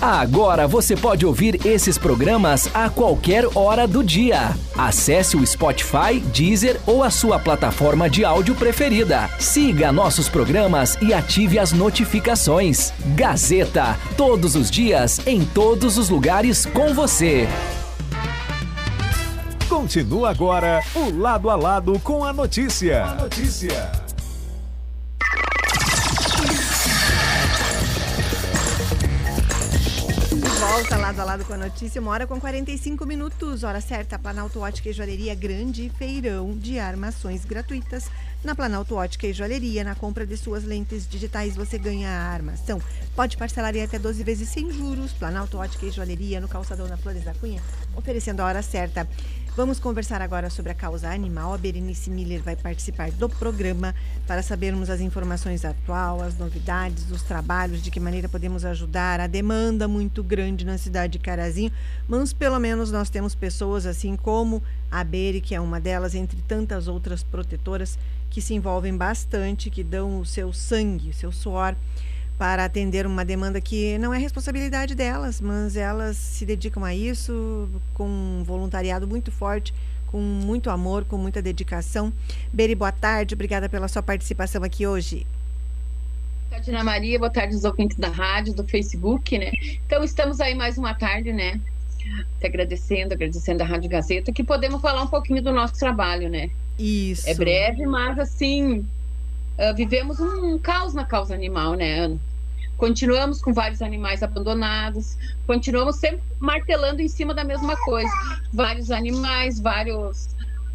Agora você pode ouvir esses programas a qualquer hora do dia. Acesse o Spotify, Deezer ou a sua plataforma de áudio preferida. Siga nossos programas e ative as notificações. Gazeta, todos os dias, em todos os lugares com você. Continua agora o Lado a Lado com a notícia. A notícia. Volta lado a lado com a notícia, uma hora com 45 minutos, hora certa, Planalto Ótica e Joalheria, grande feirão de armações gratuitas. Na Planalto Ótica e Joalheria, na compra de suas lentes digitais, você ganha a armação. Pode parcelar em até 12 vezes sem juros. Planalto Ótica e Joalheria, no calçadão na Flores da Cunha, oferecendo a hora certa. Vamos conversar agora sobre a causa animal. A Berenice Miller vai participar do programa para sabermos as informações atuais, as novidades, os trabalhos, de que maneira podemos ajudar. A demanda muito grande na cidade de Carazinho, mas pelo menos nós temos pessoas assim como a Beri, que é uma delas, entre tantas outras protetoras que se envolvem bastante, que dão o seu sangue, o seu suor para atender uma demanda que não é responsabilidade delas, mas elas se dedicam a isso com um voluntariado muito forte, com muito amor, com muita dedicação. Beri, boa tarde, obrigada pela sua participação aqui hoje. Boa tarde, Ana Maria, boa tarde aos ouvintes da rádio, do Facebook, né? Então, estamos aí mais uma tarde, né? Te agradecendo, agradecendo a Rádio Gazeta, que podemos falar um pouquinho do nosso trabalho, né? Isso. É breve, mas assim, uh, vivemos um caos na causa animal, né, Ana? Continuamos com vários animais abandonados, continuamos sempre martelando em cima da mesma coisa. Vários animais, vários.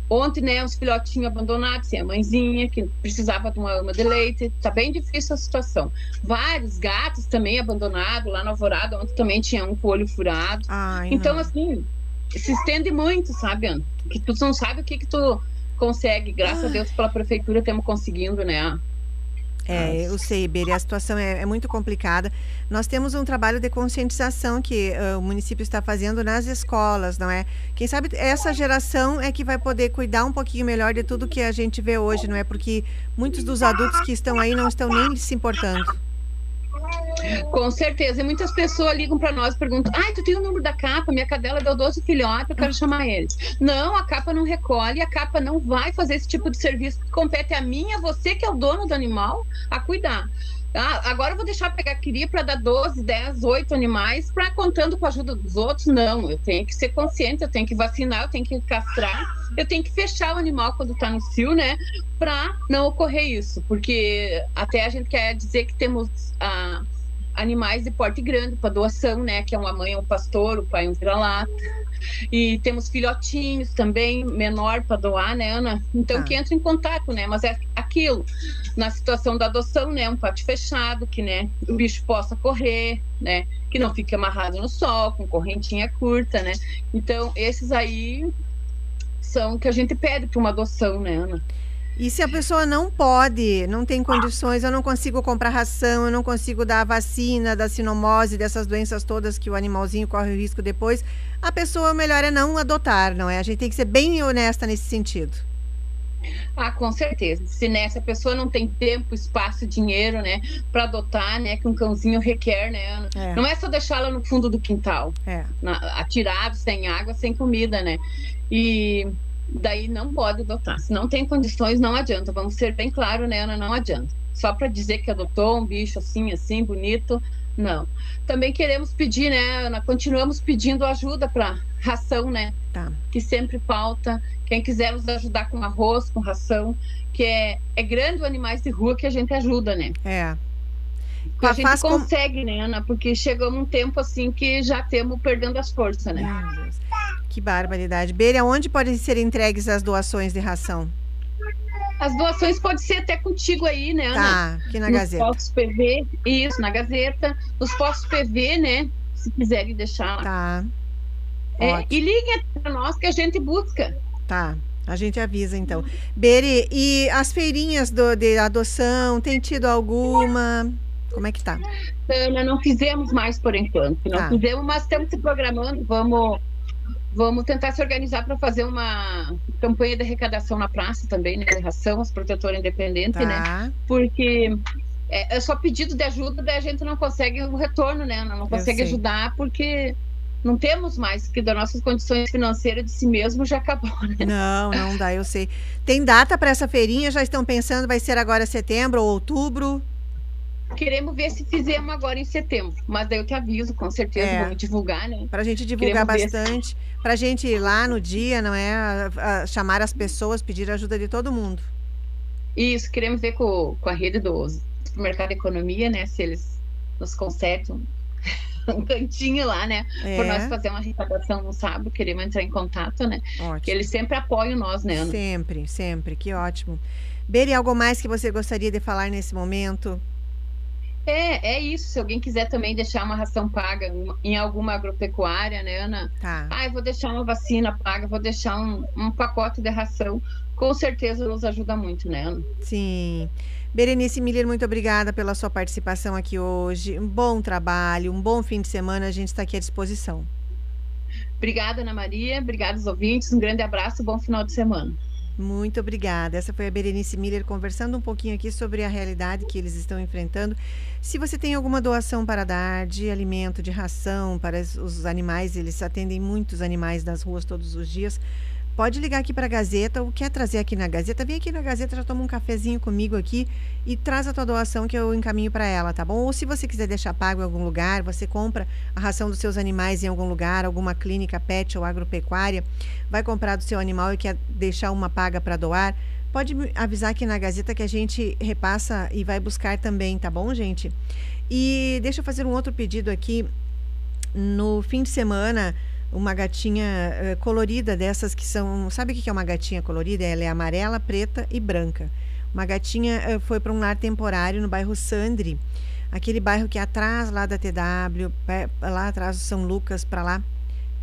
Ontem, né, os filhotinhos abandonados, sem a mãezinha, que precisava de uma ama de leite. Tá bem difícil a situação. Vários gatos também abandonados, lá na Alvorada, ontem também tinha um olho furado. Ai, então, não. assim, se estende muito, sabe, Ana? Que tu não sabe o que que tu consegue. Graças Ai. a Deus, pela prefeitura, estamos conseguindo, né? É, eu sei, Beri, a situação é, é, muito complicada. Nós temos um trabalho de conscientização que uh, o município está fazendo nas escolas, não é? Quem sabe essa geração é que vai poder cuidar um pouquinho melhor de tudo que a gente vê hoje, não é? Porque muitos dos adultos que estão aí não estão nem se importando. Com certeza. E muitas pessoas ligam para nós e perguntam: ai, tu tem o número da capa? Minha cadela deu 12 filhotes, eu quero chamar eles. Não, a capa não recolhe, a capa não vai fazer esse tipo de serviço que compete a mim, a você que é o dono do animal, a cuidar. Ah, agora eu vou deixar pegar cria para dar 12, 10, 8 animais para contando com a ajuda dos outros. Não, eu tenho que ser consciente, eu tenho que vacinar, eu tenho que castrar, eu tenho que fechar o animal quando está no cio, né? Para não ocorrer isso. Porque até a gente quer dizer que temos a animais de porte grande para doação, né? Que é uma mãe, um pastor, o pai, um vira-lata. E temos filhotinhos também, menor para doar, né, Ana? Então, ah. que entra em contato, né? Mas é aquilo, na situação da adoção, né? Um pátio fechado, que, né? O bicho possa correr, né? Que não fique amarrado no sol, com correntinha curta, né? Então, esses aí são que a gente pede para uma adoção, né, Ana? E se a pessoa não pode, não tem condições, eu não consigo comprar ração, eu não consigo dar a vacina da sinomose, dessas doenças todas que o animalzinho corre o risco depois, a pessoa melhor é não adotar, não é? A gente tem que ser bem honesta nesse sentido. Ah, com certeza. Se nessa né, pessoa não tem tempo, espaço, dinheiro, né, para adotar, né, que um cãozinho requer, né? É. Não é só deixá-la no fundo do quintal, é. na, atirado, sem água, sem comida, né? E daí não pode adotar. Se não tem condições, não adianta. Vamos ser bem claro, né, Ana? Não adianta. Só para dizer que adotou um bicho assim, assim, bonito, não. Também queremos pedir, né, Ana? Continuamos pedindo ajuda para ração, né? Tá. Que sempre falta. Quem quiser nos ajudar com arroz, com ração, que é, é grande o animais de rua que a gente ajuda, né? É. Que a gente consegue, com... né, Ana? Porque chegamos um tempo assim que já temos perdendo as forças, né? Que barbaridade. Beira, onde podem ser entregues as doações de ração? As doações podem ser até contigo aí, né, Ana? Tá, aqui na nos Gazeta. Postos PV, isso, na Gazeta. Nos postos PV, né? Se quiserem deixar. Tá. É, e liguem para nós que a gente busca. Tá. A gente avisa então. Beri, e as feirinhas do, de adoção, tem tido alguma? Como é que tá? Ana, não fizemos mais por enquanto. Não tá. fizemos, mas estamos se programando. Vamos Vamos tentar se organizar para fazer uma campanha de arrecadação na praça também, né? Ração, as protetoras independentes, né? tá. né? Porque é, é, só pedido de ajuda, daí a gente não consegue o retorno, né? Não consegue ajudar porque não temos mais, que das nossas condições financeiras de si mesmo já acabou, né? Não, não dá, eu sei. Tem data para essa feirinha? Já estão pensando, vai ser agora setembro ou outubro? Queremos ver se fizemos agora em setembro, mas daí eu te aviso, com certeza, é. vamos divulgar, né? Para a gente divulgar Queremos bastante, para a gente ir lá no dia, não é? A, a chamar as pessoas, pedir ajuda de todo mundo. Isso, queremos ver com, com a rede do Mercado de Economia, né? Se eles nos concedem um cantinho lá, né? É. Por nós fazer uma arrecadação no sábado, queremos entrar em contato, né? Ótimo. Que eles sempre apoiam nós, né, Ana? Sempre, sempre, que ótimo. Beri, algo mais que você gostaria de falar nesse momento? É, é isso. Se alguém quiser também deixar uma ração paga em alguma agropecuária, né, Ana? Tá. Ah, eu vou deixar uma vacina paga, vou deixar um, um pacote de ração. Com certeza nos ajuda muito, né, Ana? Sim. Berenice Miller, muito obrigada pela sua participação aqui hoje. Um bom trabalho, um bom fim de semana. A gente está aqui à disposição. Obrigada, Ana Maria. Obrigada aos ouvintes. Um grande abraço. Bom final de semana. Muito obrigada. Essa foi a Berenice Miller conversando um pouquinho aqui sobre a realidade que eles estão enfrentando. Se você tem alguma doação para dar de alimento, de ração para os animais, eles atendem muitos animais nas ruas todos os dias. Pode ligar aqui para a Gazeta ou quer trazer aqui na Gazeta, vem aqui na Gazeta, já toma um cafezinho comigo aqui e traz a tua doação que eu encaminho para ela, tá bom? Ou se você quiser deixar pago em algum lugar, você compra a ração dos seus animais em algum lugar, alguma clínica pet ou agropecuária, vai comprar do seu animal e quer deixar uma paga para doar, pode avisar aqui na Gazeta que a gente repassa e vai buscar também, tá bom, gente? E deixa eu fazer um outro pedido aqui. No fim de semana, uma gatinha uh, colorida dessas que são. Sabe o que é uma gatinha colorida? Ela é amarela, preta e branca. Uma gatinha uh, foi para um lar temporário no bairro Sandri, aquele bairro que é atrás lá da TW, lá atrás do São Lucas, para lá.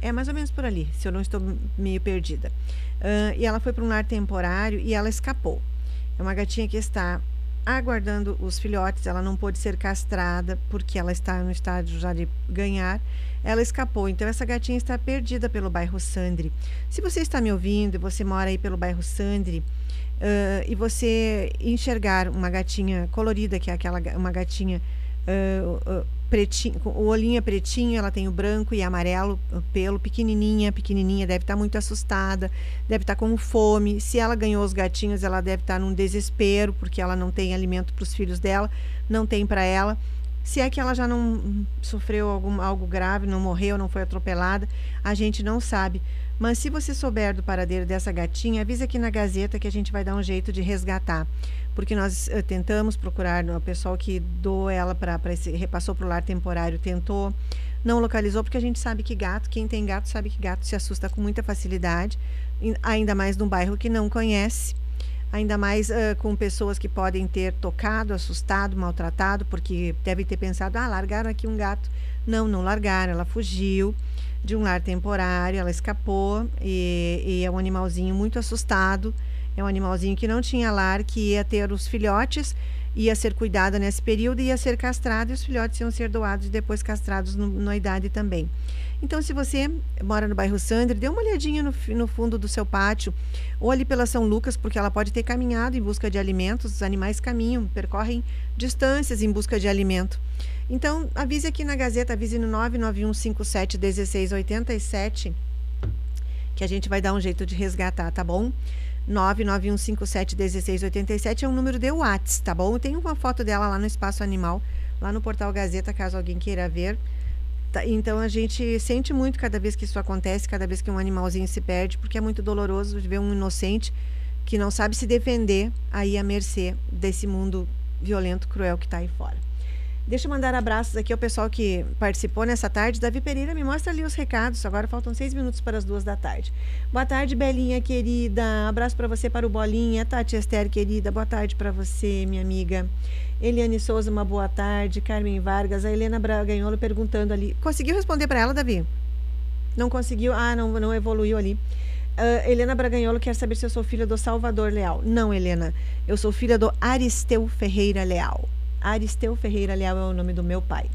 É mais ou menos por ali, se eu não estou meio perdida. Uh, e ela foi para um lar temporário e ela escapou. É uma gatinha que está aguardando os filhotes, ela não pôde ser castrada porque ela está no estágio já de ganhar ela escapou. Então, essa gatinha está perdida pelo bairro Sandri. Se você está me ouvindo e você mora aí pelo bairro Sandri, uh, e você enxergar uma gatinha colorida, que é aquela uma gatinha uh, uh, pretinho, o olhinho é pretinho, ela tem o branco e amarelo, pelo pequenininha, pequenininha, deve estar muito assustada, deve estar com fome. Se ela ganhou os gatinhos, ela deve estar num desespero porque ela não tem alimento para os filhos dela, não tem para ela Se é que ela já não sofreu algum, algo grave, não morreu, não foi atropelada, a gente não sabe. Mas se você souber do paradeiro dessa gatinha, avisa aqui na Gazeta que a gente vai dar um jeito de resgatar. Porque nós uh, tentamos procurar, o pessoal que doou ela para repassou para o lar temporário, tentou, não localizou, porque a gente sabe que gato, quem tem gato sabe que gato se assusta com muita facilidade, ainda mais num bairro que não conhece ainda mais uh, com pessoas que podem ter tocado, assustado, maltratado, porque devem ter pensado, ah, largaram aqui um gato. Não, não largaram, ela fugiu de um lar temporário, ela escapou e, e é um animalzinho muito assustado, é um animalzinho que não tinha lar, que ia ter os filhotes, ia ser cuidada nesse período, ia ser castrado e os filhotes iam ser doados e depois castrados no, na idade também. Então, se você mora no bairro Sandre, dê uma olhadinha no, no, fundo do seu pátio, ou ali pela São Lucas, porque ela pode ter caminhado em busca de alimentos. Os animais caminham, percorrem distâncias em busca de alimento. Então, avise aqui na Gazeta, avise no 991571687, que a gente vai dar um jeito de resgatar, tá bom? 991571687 é um número de Whats, tá bom? Tem uma foto dela lá no Espaço Animal, lá no portal Gazeta, caso alguém queira ver. Tá, então a gente sente muito cada vez que isso acontece, cada vez que um animalzinho se perde, porque é muito doloroso ver um inocente que não sabe se defender aí à mercê desse mundo violento, cruel que está aí fora. Deixa eu mandar abraços aqui ao pessoal que participou nessa tarde. Davi Pereira, me mostra ali os recados. Agora faltam seis minutos para as duas da tarde. Boa tarde, Belinha querida. Abraço para você, para o Bolinha. Tati Esther, querida. Boa tarde para você, minha amiga. Eliane Souza, uma boa tarde. Carmen Vargas, a Helena Braganholo perguntando ali. Conseguiu responder para ela, Davi? Não conseguiu? Ah, não, não evoluiu ali. Uh, Helena Braganholo quer saber se eu sou filha do Salvador Leal. Não, Helena. Eu sou filha do Aristeu Ferreira Leal. Aristeu Ferreira Leal é o nome do meu pai.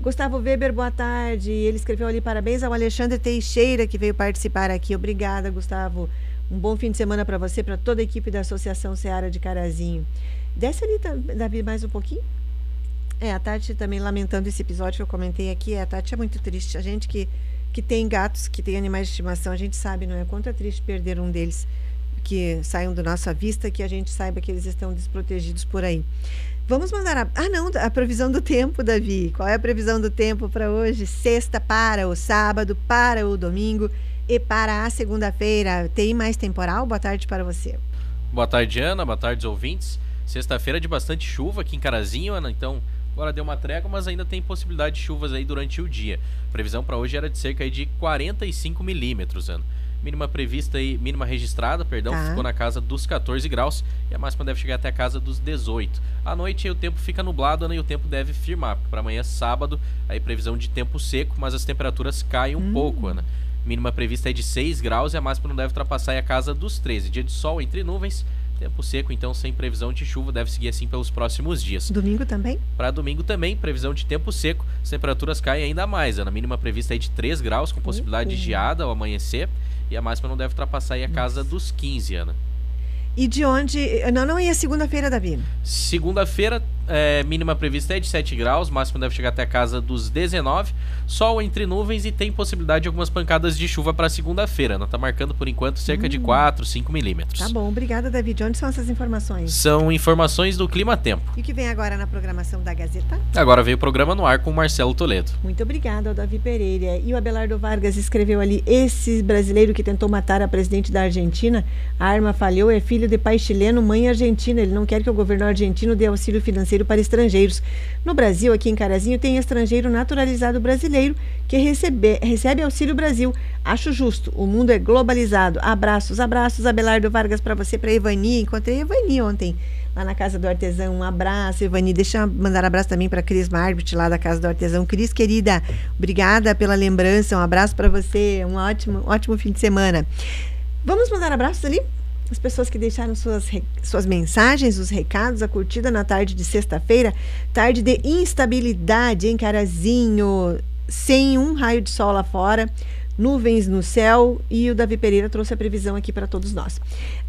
Gustavo Weber, boa tarde. Ele escreveu ali parabéns ao Alexandre Teixeira que veio participar aqui. Obrigada, Gustavo. Um bom fim de semana para você, para toda a equipe da Associação Seara de Carazinho. Desce ali, Davi, mais um pouquinho. É, a Tati também lamentando esse episódio que eu comentei aqui. A Tati é muito triste. A gente que, que tem gatos, que tem animais de estimação, a gente sabe, não é? Quanto é triste perder um deles que saiam da nossa vista, que a gente saiba que eles estão desprotegidos por aí. Vamos mandar a. Ah, não, a previsão do tempo, Davi. Qual é a previsão do tempo para hoje? Sexta para o sábado, para o domingo e para a segunda-feira. Tem mais temporal? Boa tarde para você. Boa tarde, Ana. Boa tarde, ouvintes. Sexta-feira de bastante chuva aqui em Carazinho, Ana, então agora deu uma trégua, mas ainda tem possibilidade de chuvas aí durante o dia. A previsão para hoje era de cerca de 45 milímetros, Ana. Mínima prevista aí, mínima registrada, perdão, tá. ficou na casa dos 14 graus e a máxima deve chegar até a casa dos 18. À noite o tempo fica nublado, Ana, e o tempo deve firmar. Para amanhã sábado, aí previsão de tempo seco, mas as temperaturas caem um hum. pouco, Ana. Mínima prevista é de 6 graus e a máxima não deve ultrapassar a casa dos 13. Dia de sol entre nuvens Tempo seco, então, sem previsão de chuva, deve seguir assim pelos próximos dias. Domingo também? Para domingo também, previsão de tempo seco. As temperaturas caem ainda mais. A mínima prevista é de 3 graus, com possibilidade uhum. de geada ao amanhecer. E a máxima não deve ultrapassar a casa dos 15, Ana. E de onde. Não, não ia segunda-feira, Davi? Segunda-feira, é, mínima prevista é de 7 graus, máximo deve chegar até a casa dos 19. Sol entre nuvens e tem possibilidade de algumas pancadas de chuva para segunda-feira. Não está marcando por enquanto cerca hum. de 4, 5 milímetros. Tá bom, obrigada, David. Onde são essas informações? São informações do Clima Tempo. E o que vem agora na programação da Gazeta? Agora veio o programa no ar com o Marcelo Toledo. Muito obrigada, Davi Pereira. E o Abelardo Vargas escreveu ali: esse brasileiro que tentou matar a presidente da Argentina, a arma falhou, é filho de pai chileno, mãe argentina. Ele não quer que o governo argentino dê auxílio financeiro para estrangeiros. No Brasil, aqui em Carazinho, tem estrangeiro naturalizado brasileiro que recebe, recebe Auxílio Brasil. Acho justo. O mundo é globalizado. Abraços, abraços, Abelardo Vargas, para você, para Ivani. Encontrei a Ivani ontem lá na Casa do Artesão. Um abraço, Ivani. Deixa eu mandar um abraço também para Cris Marbit, lá da Casa do Artesão. Cris, querida, obrigada pela lembrança. Um abraço para você. Um ótimo, ótimo fim de semana. Vamos mandar abraços ali? As pessoas que deixaram suas, suas mensagens, os recados, a curtida na tarde de sexta-feira, tarde de instabilidade em Carazinho, sem um raio de sol lá fora, nuvens no céu e o Davi Pereira trouxe a previsão aqui para todos nós.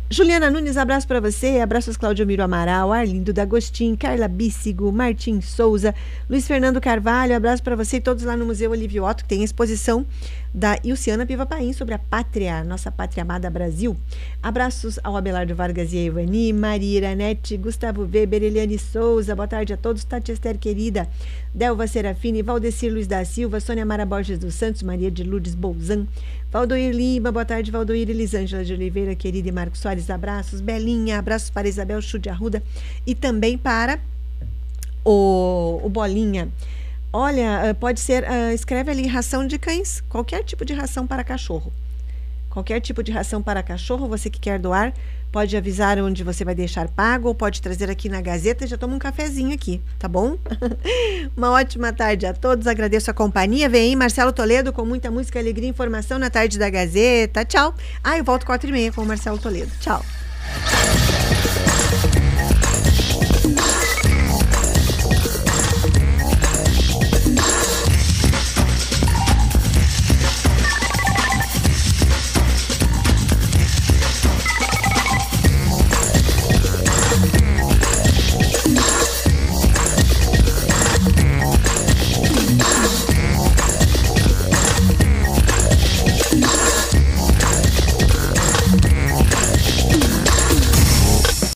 Juliana Nunes, abraço para você. Abraços Cláudio Miro Amaral, Arlindo D'Agostin, Carla Bíssigo, Martim Souza, Luiz Fernando Carvalho. Abraço para você e todos lá no Museu Olívio Otto, que tem exposição da Ilciana Piva Paim sobre a pátria, nossa pátria amada Brasil. Abraços ao Abelardo Vargas e a Ivani, Maria Iranete, Gustavo Weber, Eliane Souza. Boa tarde a todos. Tati Esther querida, Delva Serafini, Valdecir Luiz da Silva, Sônia Mara Borges dos Santos, Maria de Lourdes Bolzan, Valdoir Lima, boa tarde, Valdoir Elisângela de Oliveira, querida, e Marcos Soares, abraços. Belinha, abraços para Isabel Chude Arruda e também para o, o Bolinha. Olha, eh, pode ser, uh, escreve ali ração de cães, qualquer tipo de ração para cachorro qualquer tipo de ração para cachorro, você que quer doar, pode avisar onde você vai deixar pago ou pode trazer aqui na Gazeta. Já toma um cafezinho aqui, tá bom? Uma ótima tarde a todos. Agradeço a companhia. Vem aí Marcelo Toledo com muita música, alegria e informação na tarde da Gazeta. Tchau. Ah, eu volto quatro e meia com o Marcelo Toledo. Tchau.